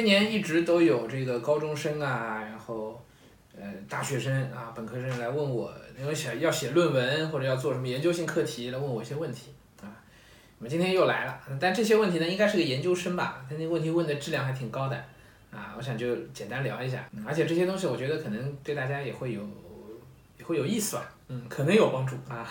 今年一直都有这个高中生啊，然后呃大学生啊、本科生来问我，因为写要写论文或者要做什么研究性课题来问我一些问题啊。那么今天又来了，但这些问题呢，应该是个研究生吧？他那问题问的质量还挺高的啊，我想就简单聊一下。而且这些东西我觉得可能对大家也会有也会有意思吧，嗯，可能有帮助啊。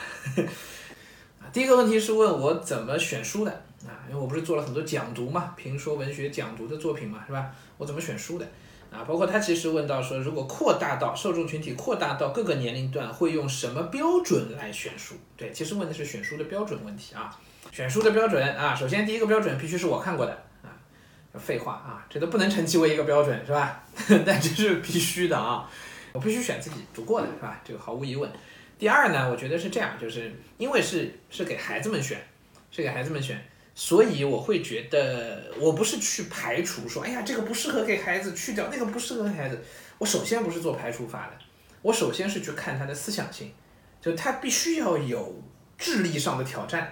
啊，第一个问题是问我怎么选书的。啊，因为我不是做了很多讲读嘛，评说文学讲读的作品嘛，是吧？我怎么选书的？啊，包括他其实问到说，如果扩大到受众群体，扩大到各个年龄段，会用什么标准来选书？对，其实问的是选书的标准问题啊。选书的标准啊，首先第一个标准必须是我看过的啊。废话啊，这都不能称其为一个标准，是吧？但这是必须的啊，我必须选自己读过的，是吧？这个毫无疑问。第二呢，我觉得是这样，就是因为是是给孩子们选，是给孩子们选。所以我会觉得，我不是去排除说，哎呀，这个不适合给孩子去掉，那个不适合孩子。我首先不是做排除法的，我首先是去看他的思想性，就他必须要有智力上的挑战，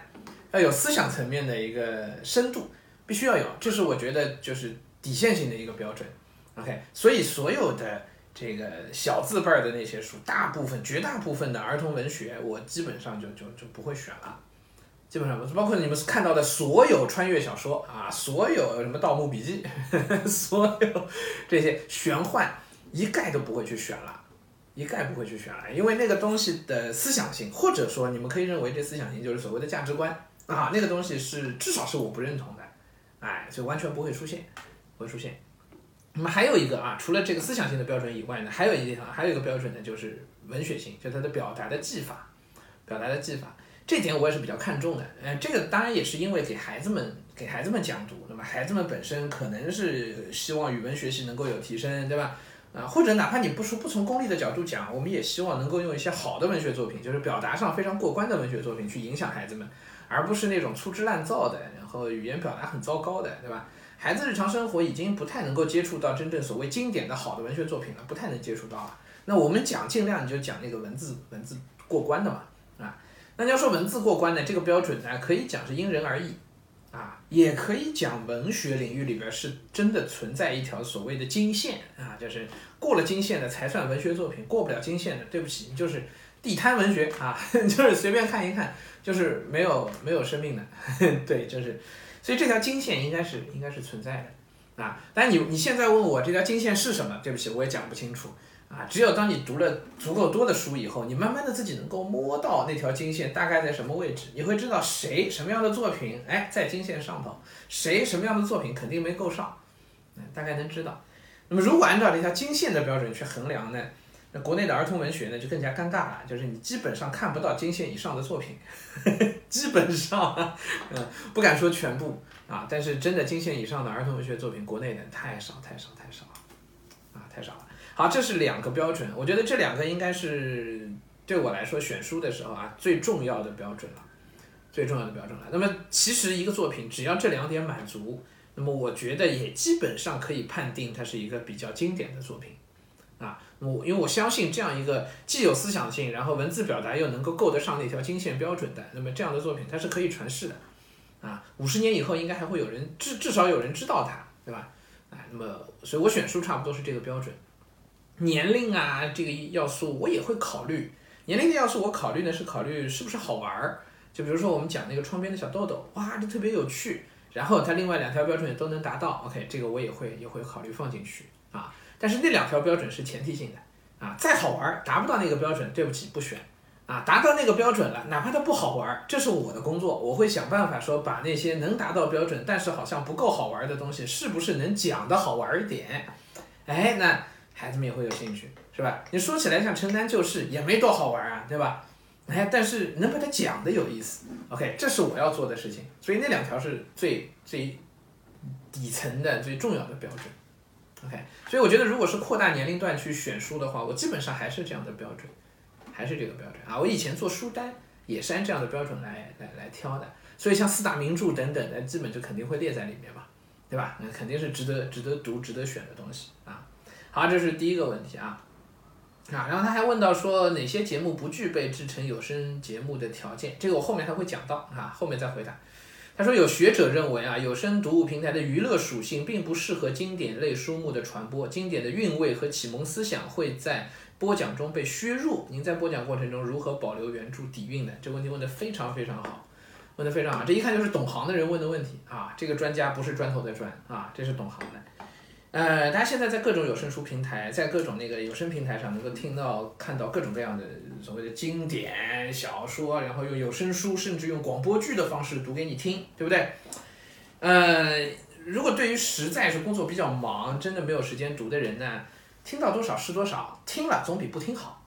要有思想层面的一个深度，必须要有，这是我觉得就是底线性的一个标准。OK，所以所有的这个小字辈儿的那些书，大部分、绝大部分的儿童文学，我基本上就就就不会选了。基本上包括你们看到的所有穿越小说啊，所有什么《盗墓笔记》，所有这些玄幻，一概都不会去选了，一概不会去选了，因为那个东西的思想性，或者说你们可以认为这思想性就是所谓的价值观啊，那个东西是至少是我不认同的，哎，就完全不会出现，会出现。那么还有一个啊，除了这个思想性的标准以外呢，还有一个地方，还有一个标准呢，就是文学性，就它的表达的技法，表达的技法。这点我也是比较看重的，呃，这个当然也是因为给孩子们给孩子们讲读，那么孩子们本身可能是希望语文学习能够有提升，对吧？啊，或者哪怕你不说不从功利的角度讲，我们也希望能够用一些好的文学作品，就是表达上非常过关的文学作品去影响孩子们，而不是那种粗制滥造的，然后语言表达很糟糕的，对吧？孩子日常生活已经不太能够接触到真正所谓经典的好的文学作品了，不太能接触到了。那我们讲尽量你就讲那个文字文字过关的嘛。啊那要说文字过关呢，这个标准呢，可以讲是因人而异，啊，也可以讲文学领域里边是真的存在一条所谓的金线啊，就是过了金线的才算文学作品，过不了金线的，对不起，就是地摊文学啊，就是随便看一看，就是没有没有生命的，对，就是，所以这条金线应该是应该是存在的，啊，但你你现在问我这条金线是什么，对不起，我也讲不清楚。啊，只有当你读了足够多的书以后，你慢慢的自己能够摸到那条金线大概在什么位置，你会知道谁什么样的作品，哎，在金线上头，谁什么样的作品肯定没够上，嗯，大概能知道。那么如果按照这条金线的标准去衡量呢，那国内的儿童文学呢就更加尴尬了，就是你基本上看不到金线以上的作品，基本上，嗯，不敢说全部啊，但是真的金线以上的儿童文学作品，国内的太少太少太少了啊，太少了。好，这是两个标准，我觉得这两个应该是对我来说选书的时候啊最重要的标准了，最重要的标准了。那么其实一个作品只要这两点满足，那么我觉得也基本上可以判定它是一个比较经典的作品啊。我因为我相信这样一个既有思想性，然后文字表达又能够够得上那条金线标准的，那么这样的作品它是可以传世的啊。五十年以后应该还会有人至至少有人知道它，对吧？啊，那么所以我选书差不多是这个标准。年龄啊，这个要素我也会考虑。年龄的要素我考虑呢，是考虑是不是好玩儿。就比如说我们讲那个窗边的小豆豆，哇，这特别有趣。然后它另外两条标准也都能达到，OK，这个我也会也会考虑放进去啊。但是那两条标准是前提性的啊，再好玩儿达不到那个标准，对不起，不选啊。达到那个标准了，哪怕它不好玩儿，这是我的工作，我会想办法说把那些能达到标准，但是好像不够好玩的东西，是不是能讲的好玩一点？哎，那。孩子们也会有兴趣，是吧？你说起来像承担旧事，也没多好玩啊，对吧？哎，但是能把它讲的有意思，OK，这是我要做的事情。所以那两条是最最底层的、最重要的标准，OK。所以我觉得，如果是扩大年龄段去选书的话，我基本上还是这样的标准，还是这个标准啊。我以前做书单也是按这样的标准来来来挑的。所以像四大名著等等的，基本就肯定会列在里面嘛，对吧？那肯定是值得值得读、值得选的东西啊。好，这是第一个问题啊，啊，然后他还问到说哪些节目不具备制成有声节目的条件，这个我后面还会讲到啊，后面再回答。他说有学者认为啊，有声读物平台的娱乐属性并不适合经典类书目的传播，经典的韵味和启蒙思想会在播讲中被削弱。您在播讲过程中如何保留原著底蕴的？这个问题问得非常非常好，问得非常好，这一看就是懂行的人问的问题啊！这个专家不是砖头的砖啊，这是懂行的。呃，大家现在在各种有声书平台，在各种那个有声平台上，能够听到、看到各种各样的所谓的经典小说，然后用有声书，甚至用广播剧的方式读给你听，对不对？呃，如果对于实在是工作比较忙，真的没有时间读的人呢，听到多少是多少，听了总比不听好，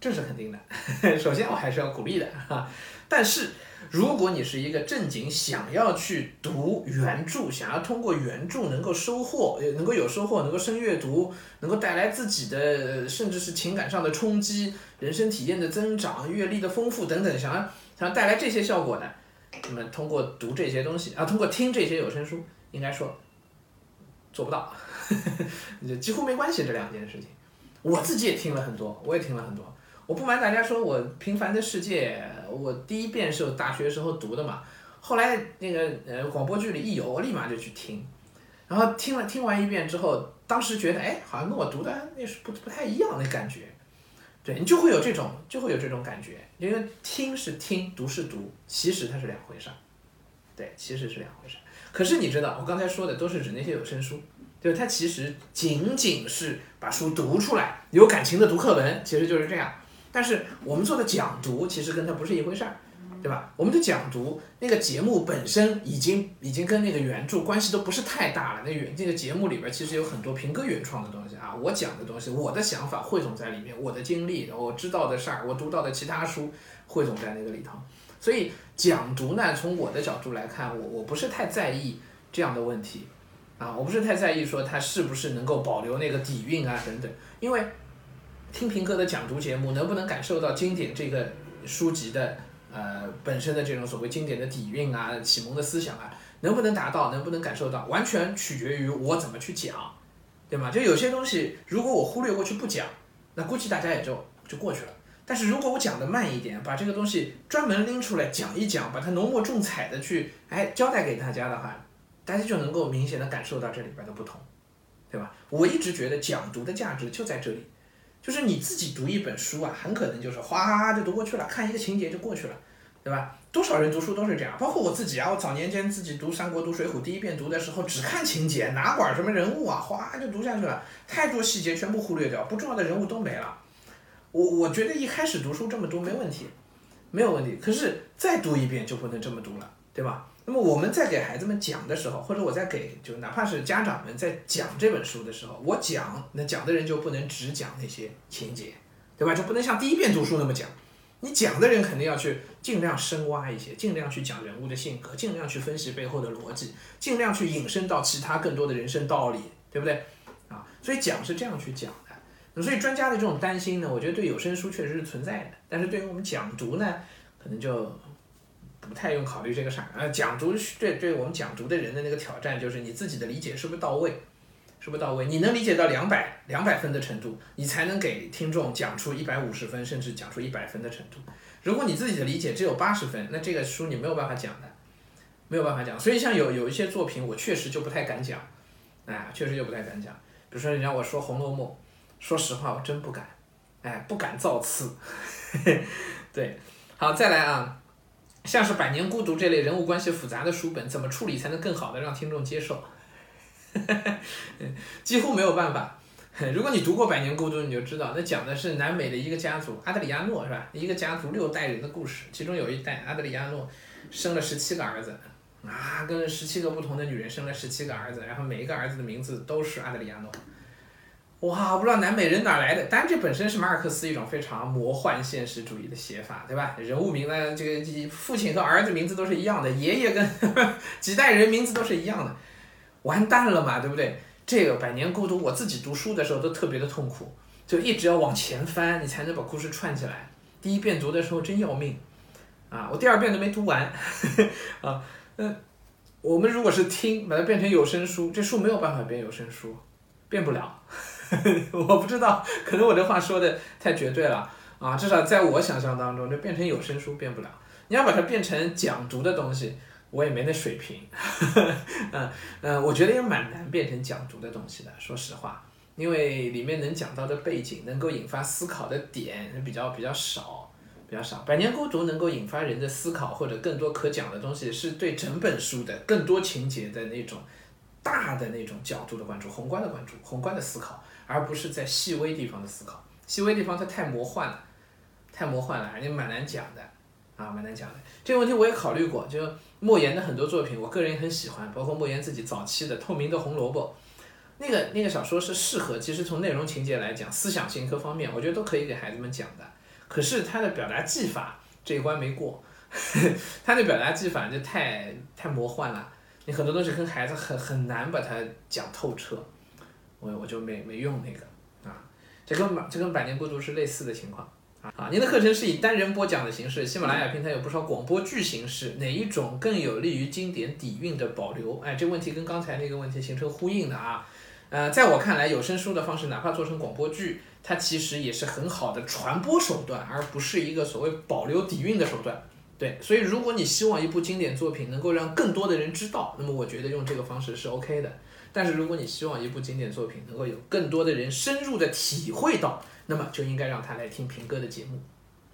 这是肯定的。首先我还是要鼓励的哈，但是。如果你是一个正经想要去读原著，想要通过原著能够收获，能够有收获，能够深阅读，能够带来自己的甚至是情感上的冲击、人生体验的增长、阅历的丰富等等，想要想要带来这些效果的，那么通过读这些东西啊，通过听这些有声书，应该说做不到，就几乎没关系这两件事情。我自己也听了很多，我也听了很多。我不瞒大家说，我《平凡的世界》，我第一遍是我大学时候读的嘛，后来那个呃广播剧里一有，我立马就去听，然后听了听完一遍之后，当时觉得哎，好像跟我读的那是不不太一样的感觉，对你就会有这种就会有这种感觉，因为听是听，读是读，其实它是两回事儿，对，其实是两回事儿。可是你知道，我刚才说的都是指那些有声书。就是它其实仅仅是把书读出来，有感情的读课文，其实就是这样。但是我们做的讲读其实跟它不是一回事儿，对吧？我们的讲读那个节目本身已经已经跟那个原著关系都不是太大了。那原这个节目里边其实有很多平哥原创的东西啊，我讲的东西，我的想法汇总在里面，我的经历，我知道的事儿，我读到的其他书汇总在那个里头。所以讲读呢，从我的角度来看，我我不是太在意这样的问题啊，我不是太在意说它是不是能够保留那个底蕴啊等等，因为。听平哥的讲读节目，能不能感受到经典这个书籍的呃本身的这种所谓经典的底蕴啊、启蒙的思想啊，能不能达到，能不能感受到，完全取决于我怎么去讲，对吗？就有些东西，如果我忽略过去不讲，那估计大家也就就过去了。但是如果我讲的慢一点，把这个东西专门拎出来讲一讲，把它浓墨重彩的去哎交代给大家的话，大家就能够明显的感受到这里边的不同，对吧？我一直觉得讲读的价值就在这里。就是你自己读一本书啊，很可能就是哗就读过去了，看一个情节就过去了，对吧？多少人读书都是这样，包括我自己啊。我早年间自己读《三国》读《水浒》，第一遍读的时候只看情节，哪管什么人物啊，哗就读下去了，太多细节全部忽略掉，不重要的人物都没了。我我觉得一开始读书这么读没问题，没有问题。可是再读一遍就不能这么读了，对吧？那么我们在给孩子们讲的时候，或者我在给就哪怕是家长们在讲这本书的时候，我讲那讲的人就不能只讲那些情节，对吧？就不能像第一遍读书那么讲。你讲的人肯定要去尽量深挖一些，尽量去讲人物的性格，尽量去分析背后的逻辑，尽量去引申到其他更多的人生道理，对不对？啊，所以讲是这样去讲。所以专家的这种担心呢，我觉得对有声书确实是存在的，但是对于我们讲读呢，可能就。不太用考虑这个啥，呃，讲读对对我们讲读的人的那个挑战就是你自己的理解是不是到位，是不是到位？你能理解到两百两百分的程度，你才能给听众讲出一百五十分甚至讲出一百分的程度。如果你自己的理解只有八十分，那这个书你没有办法讲的，没有办法讲。所以像有有一些作品，我确实就不太敢讲，哎，确实就不太敢讲。比如说你让我说《红楼梦》，说实话我真不敢，哎，不敢造次。对，好，再来啊。像是《百年孤独》这类人物关系复杂的书本，怎么处理才能更好的让听众接受？几乎没有办法。如果你读过《百年孤独》，你就知道，那讲的是南美的一个家族，阿德里亚诺是吧？一个家族六代人的故事，其中有一代阿德里亚诺生了十七个儿子，啊，跟十七个不同的女人生了十七个儿子，然后每一个儿子的名字都是阿德里亚诺。哇，我不知道南美人哪来的，当然这本身是马尔克斯一种非常魔幻现实主义的写法，对吧？人物名呢，这个父亲和儿子名字都是一样的，爷爷跟几代人名字都是一样的，完蛋了嘛，对不对？这个《百年孤独》，我自己读书的时候都特别的痛苦，就一直要往前翻，你才能把故事串起来。第一遍读的时候真要命，啊，我第二遍都没读完，啊，那，我们如果是听，把它变成有声书，这书没有办法变有声书，变不了。我不知道，可能我这话说的太绝对了啊！至少在我想象当中，就变成有声书变不了。你要把它变成讲读的东西，我也没那水平，嗯嗯，我觉得也蛮难变成讲读的东西的，说实话，因为里面能讲到的背景，能够引发思考的点比较比较少，比较少。百年孤独能够引发人的思考或者更多可讲的东西，是对整本书的更多情节的那种大的那种角度的关注，宏观的关注，宏观的思考，而不是在细微地方的思考。细微地方它太魔幻了，太魔幻了，而且蛮难讲的，啊，蛮难讲的。这个问题我也考虑过，就莫言的很多作品，我个人也很喜欢，包括莫言自己早期的《透明的红萝卜》，那个那个小说是适合，其实从内容情节来讲，思想性各方面，我觉得都可以给孩子们讲的。可是他的表达技法这一关没过，他的表达技法就太太魔幻了，你很多东西跟孩子很很难把它讲透彻，我我就没没用那个啊。这跟这跟百年孤独是类似的情况啊！您的课程是以单人播讲的形式，喜马拉雅平台有不少广播剧形式，哪一种更有利于经典底蕴的保留？哎，这问题跟刚才那个问题形成呼应的啊！呃，在我看来，有声书的方式，哪怕做成广播剧，它其实也是很好的传播手段，而不是一个所谓保留底蕴的手段。对，所以如果你希望一部经典作品能够让更多的人知道，那么我觉得用这个方式是 OK 的。但是如果你希望一部经典作品能够有更多的人深入的体会到，那么就应该让他来听平哥的节目，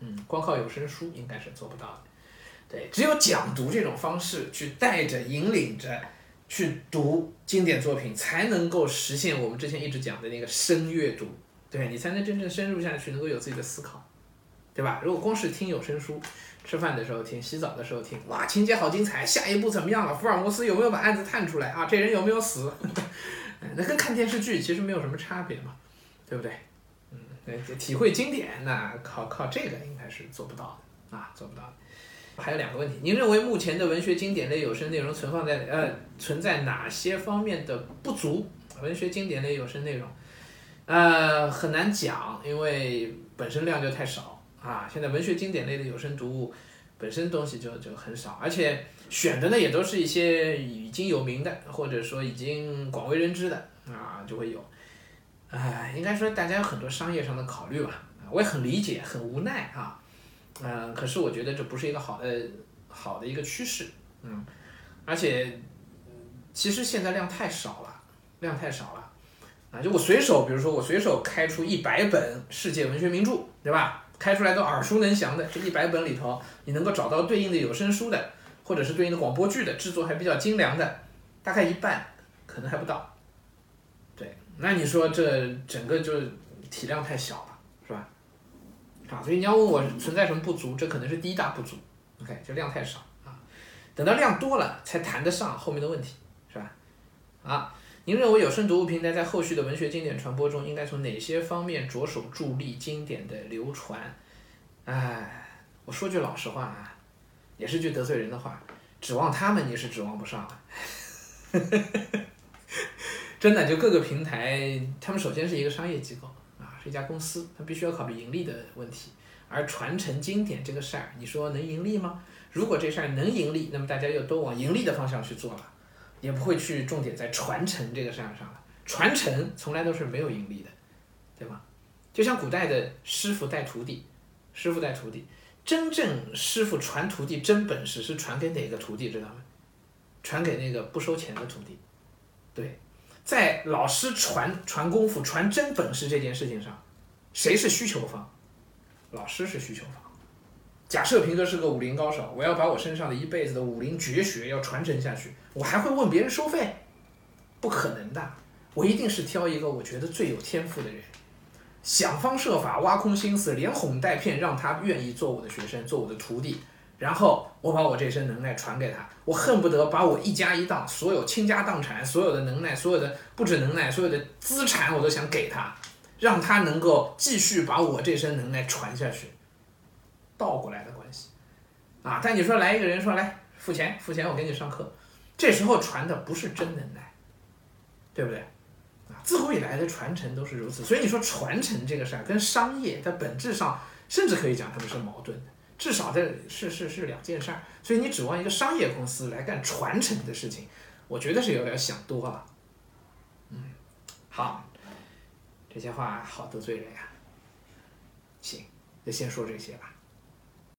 嗯，光靠有声书应该是做不到的，对，只有讲读这种方式去带着引领着去读经典作品，才能够实现我们之前一直讲的那个深阅读，对你才能真正深入下去，能够有自己的思考，对吧？如果光是听有声书。吃饭的时候听，洗澡的时候听，哇，情节好精彩！下一步怎么样了？福尔摩斯有没有把案子探出来啊？这人有没有死？那跟看电视剧其实没有什么差别嘛，对不对？嗯，体会经典，那靠靠这个应该是做不到的啊，做不到的。还有两个问题，您认为目前的文学经典类有声内容存放在呃存在哪些方面的不足？文学经典类有声内容，呃，很难讲，因为本身量就太少。啊，现在文学经典类的有声读物本身东西就就很少，而且选的呢也都是一些已经有名的，或者说已经广为人知的啊，就会有。哎，应该说大家有很多商业上的考虑吧，我也很理解，很无奈啊。嗯，可是我觉得这不是一个好的好的一个趋势，嗯，而且其实现在量太少了，量太少了啊，就我随手，比如说我随手开出一百本世界文学名著，对吧？开出来都耳熟能详的这一百本里头，你能够找到对应的有声书的，或者是对应的广播剧的制作还比较精良的，大概一半，可能还不到。对，那你说这整个就体量太小了，是吧？啊，所以你要问我存在什么不足，这可能是第一大不足。OK，就量太少啊，等到量多了才谈得上后面的问题，是吧？啊。您认为有声读物平台在后续的文学经典传播中，应该从哪些方面着手助力经典的流传？哎，我说句老实话啊，也是句得罪人的话，指望他们你是指望不上了。真的，就各个平台，他们首先是一个商业机构啊，是一家公司，它必须要考虑盈利的问题。而传承经典这个事儿，你说能盈利吗？如果这事儿能盈利，那么大家又都往盈利的方向去做了。也不会去重点在传承这个事儿上了，传承从来都是没有盈利的，对吗？就像古代的师傅带徒弟，师傅带徒弟，真正师傅传徒弟真本事是传给哪个徒弟知道吗？传给那个不收钱的徒弟，对，在老师传传功夫、传真本事这件事情上，谁是需求方？老师是需求方。假设平哥是个武林高手，我要把我身上的一辈子的武林绝学要传承下去，我还会问别人收费？不可能的，我一定是挑一个我觉得最有天赋的人，想方设法挖空心思，连哄带骗，让他愿意做我的学生，做我的徒弟，然后我把我这身能耐传给他，我恨不得把我一家一档所有倾家荡产，所有的能耐，所有的不止能耐，所有的资产我都想给他，让他能够继续把我这身能耐传下去。倒过来的关系，啊！但你说来一个人说来付钱付钱，我给你上课，这时候传的不是真能耐，对不对？啊，自古以来的传承都是如此，所以你说传承这个事儿跟商业在本质上，甚至可以讲他们是矛盾的，至少这是是是两件事儿。所以你指望一个商业公司来干传承的事情，我觉得是有点想多了。嗯，好，这些话好得罪人呀。行，就先说这些吧。